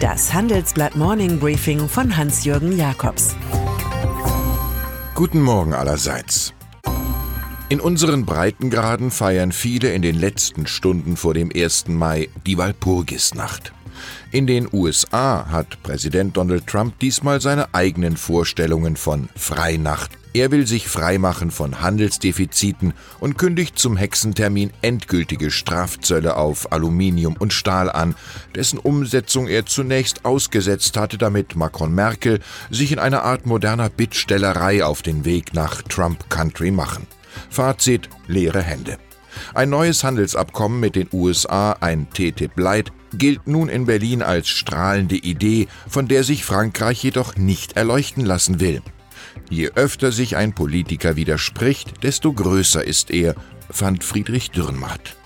Das Handelsblatt Morning Briefing von Hans-Jürgen Jakobs. Guten Morgen allerseits. In unseren Breitengraden feiern viele in den letzten Stunden vor dem 1. Mai die Walpurgisnacht. In den USA hat Präsident Donald Trump diesmal seine eigenen Vorstellungen von Freinacht er will sich freimachen von Handelsdefiziten und kündigt zum Hexentermin endgültige Strafzölle auf Aluminium und Stahl an, dessen Umsetzung er zunächst ausgesetzt hatte, damit Macron Merkel sich in einer Art moderner Bittstellerei auf den Weg nach Trump Country machen. Fazit leere Hände. Ein neues Handelsabkommen mit den USA, ein TTIP Light, gilt nun in Berlin als strahlende Idee, von der sich Frankreich jedoch nicht erleuchten lassen will. Je öfter sich ein Politiker widerspricht, desto größer ist er, fand Friedrich Dürrenmatt.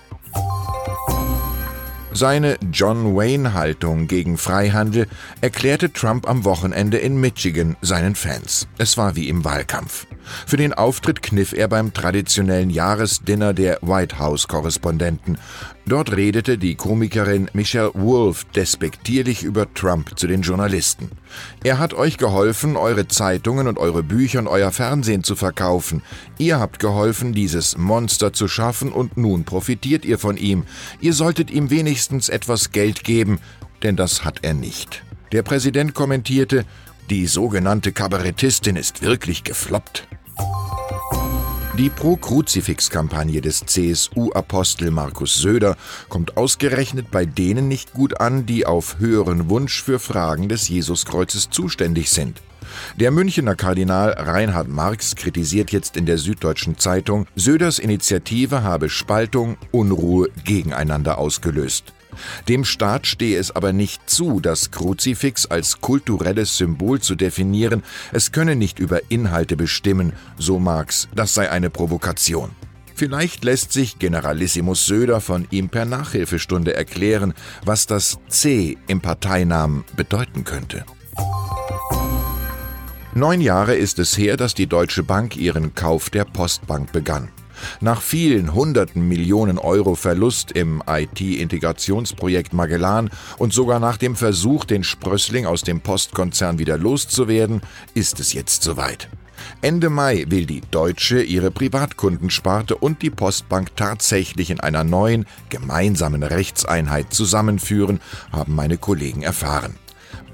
Seine John Wayne-Haltung gegen Freihandel erklärte Trump am Wochenende in Michigan seinen Fans. Es war wie im Wahlkampf. Für den Auftritt kniff er beim traditionellen Jahresdinner der White House-Korrespondenten. Dort redete die Komikerin Michelle Wolf despektierlich über Trump zu den Journalisten. Er hat euch geholfen, eure Zeitungen und eure Bücher und euer Fernsehen zu verkaufen. Ihr habt geholfen, dieses Monster zu schaffen und nun profitiert ihr von ihm. Ihr solltet ihm wenigstens etwas Geld geben, denn das hat er nicht. Der Präsident kommentierte, die sogenannte Kabarettistin ist wirklich gefloppt. Die Pro-Kruzifix-Kampagne des CSU-Apostel Markus Söder kommt ausgerechnet bei denen nicht gut an, die auf höheren Wunsch für Fragen des Jesuskreuzes zuständig sind. Der Münchener Kardinal Reinhard Marx kritisiert jetzt in der Süddeutschen Zeitung, Söders Initiative habe Spaltung, Unruhe gegeneinander ausgelöst. Dem Staat stehe es aber nicht zu, das Kruzifix als kulturelles Symbol zu definieren, es könne nicht über Inhalte bestimmen, so Marx, das sei eine Provokation. Vielleicht lässt sich Generalissimus Söder von ihm per Nachhilfestunde erklären, was das C im Parteinamen bedeuten könnte. Neun Jahre ist es her, dass die Deutsche Bank ihren Kauf der Postbank begann. Nach vielen hunderten Millionen Euro Verlust im IT-Integrationsprojekt Magellan und sogar nach dem Versuch, den Sprössling aus dem Postkonzern wieder loszuwerden, ist es jetzt soweit. Ende Mai will die Deutsche ihre Privatkundensparte und die Postbank tatsächlich in einer neuen, gemeinsamen Rechtseinheit zusammenführen, haben meine Kollegen erfahren.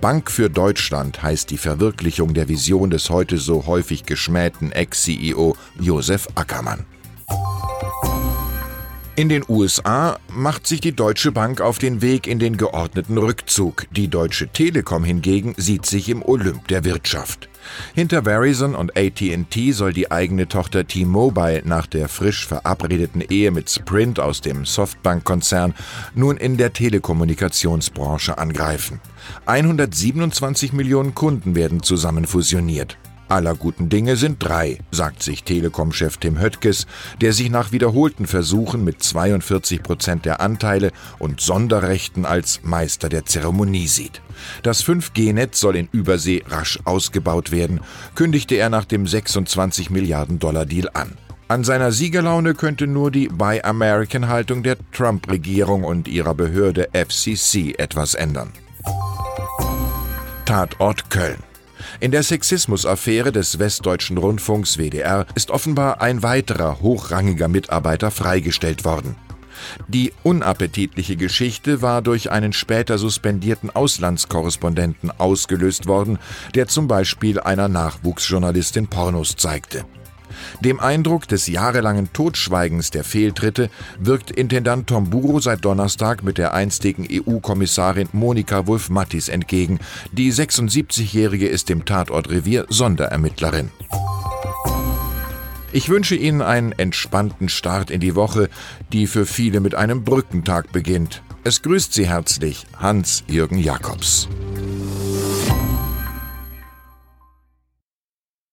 Bank für Deutschland heißt die Verwirklichung der Vision des heute so häufig geschmähten Ex-CEO Josef Ackermann. In den USA macht sich die Deutsche Bank auf den Weg in den geordneten Rückzug. Die Deutsche Telekom hingegen sieht sich im Olymp der Wirtschaft. Hinter Verizon und AT&T soll die eigene Tochter T-Mobile nach der frisch verabredeten Ehe mit Sprint aus dem Softbank-Konzern nun in der Telekommunikationsbranche angreifen. 127 Millionen Kunden werden zusammen fusioniert. Aller guten Dinge sind drei, sagt sich Telekom-Chef Tim Höttges, der sich nach wiederholten Versuchen mit 42 Prozent der Anteile und Sonderrechten als Meister der Zeremonie sieht. Das 5G-Netz soll in Übersee rasch ausgebaut werden, kündigte er nach dem 26 Milliarden Dollar Deal an. An seiner Siegerlaune könnte nur die Buy American-Haltung der Trump-Regierung und ihrer Behörde FCC etwas ändern. Tatort Köln. In der Sexismusaffäre des Westdeutschen Rundfunks WDR ist offenbar ein weiterer hochrangiger Mitarbeiter freigestellt worden. Die unappetitliche Geschichte war durch einen später suspendierten Auslandskorrespondenten ausgelöst worden, der zum Beispiel einer Nachwuchsjournalistin Pornos zeigte. Dem Eindruck des jahrelangen Totschweigens der Fehltritte wirkt Intendant Tomburo seit Donnerstag mit der einstigen EU-Kommissarin Monika Wulf-Mattis entgegen. Die 76-Jährige ist im Tatortrevier Sonderermittlerin. Ich wünsche Ihnen einen entspannten Start in die Woche, die für viele mit einem Brückentag beginnt. Es grüßt Sie herzlich Hans-Jürgen Jakobs.